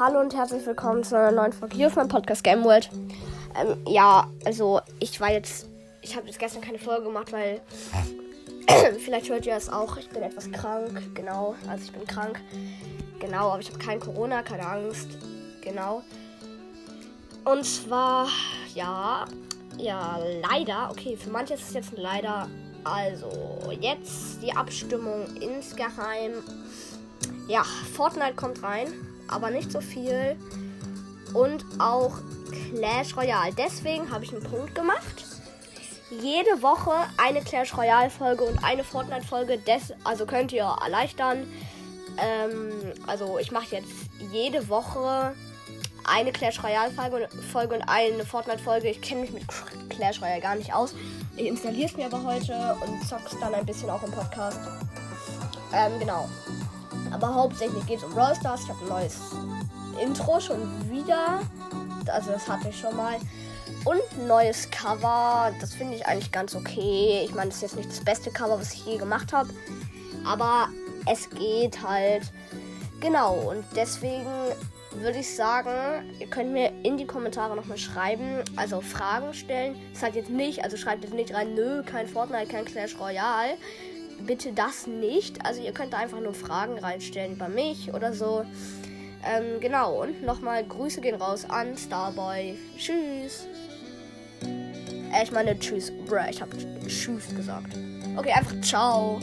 Hallo und herzlich willkommen zu einer neuen Folge hier auf meinem Podcast Game World. Ähm, ja, also ich war jetzt, ich habe jetzt gestern keine Folge gemacht, weil vielleicht hört ihr es auch, ich bin etwas krank, genau, also ich bin krank, genau, aber ich habe kein Corona, keine Angst, genau. Und zwar, ja, ja, leider, okay, für manche ist es jetzt ein leider, also jetzt die Abstimmung insgeheim. Ja, Fortnite kommt rein aber nicht so viel. Und auch Clash Royale. Deswegen habe ich einen Punkt gemacht. Jede Woche eine Clash Royale Folge und eine Fortnite Folge. also könnt ihr erleichtern. Ähm, also ich mache jetzt jede Woche eine Clash Royale Folge, und eine Fortnite Folge. Ich kenne mich mit Clash Royale gar nicht aus. Ich installiere es mir aber heute und zock's dann ein bisschen auch im Podcast. Ähm, genau. Aber hauptsächlich geht es um Brawl Stars. Ich habe ein neues Intro schon wieder. Also das hatte ich schon mal. Und ein neues Cover. Das finde ich eigentlich ganz okay. Ich meine, das ist jetzt nicht das beste Cover, was ich je gemacht habe. Aber es geht halt. Genau. Und deswegen würde ich sagen, ihr könnt mir in die Kommentare nochmal schreiben, also Fragen stellen. Das halt jetzt nicht, also schreibt jetzt nicht rein, nö, kein Fortnite, kein Clash Royale bitte das nicht. Also ihr könnt einfach nur Fragen reinstellen über mich oder so. Ähm, genau, und nochmal Grüße gehen raus an Starboy. Tschüss. Äh, ich meine, tschüss. Bruh, ich hab tschüss gesagt. Okay, einfach ciao.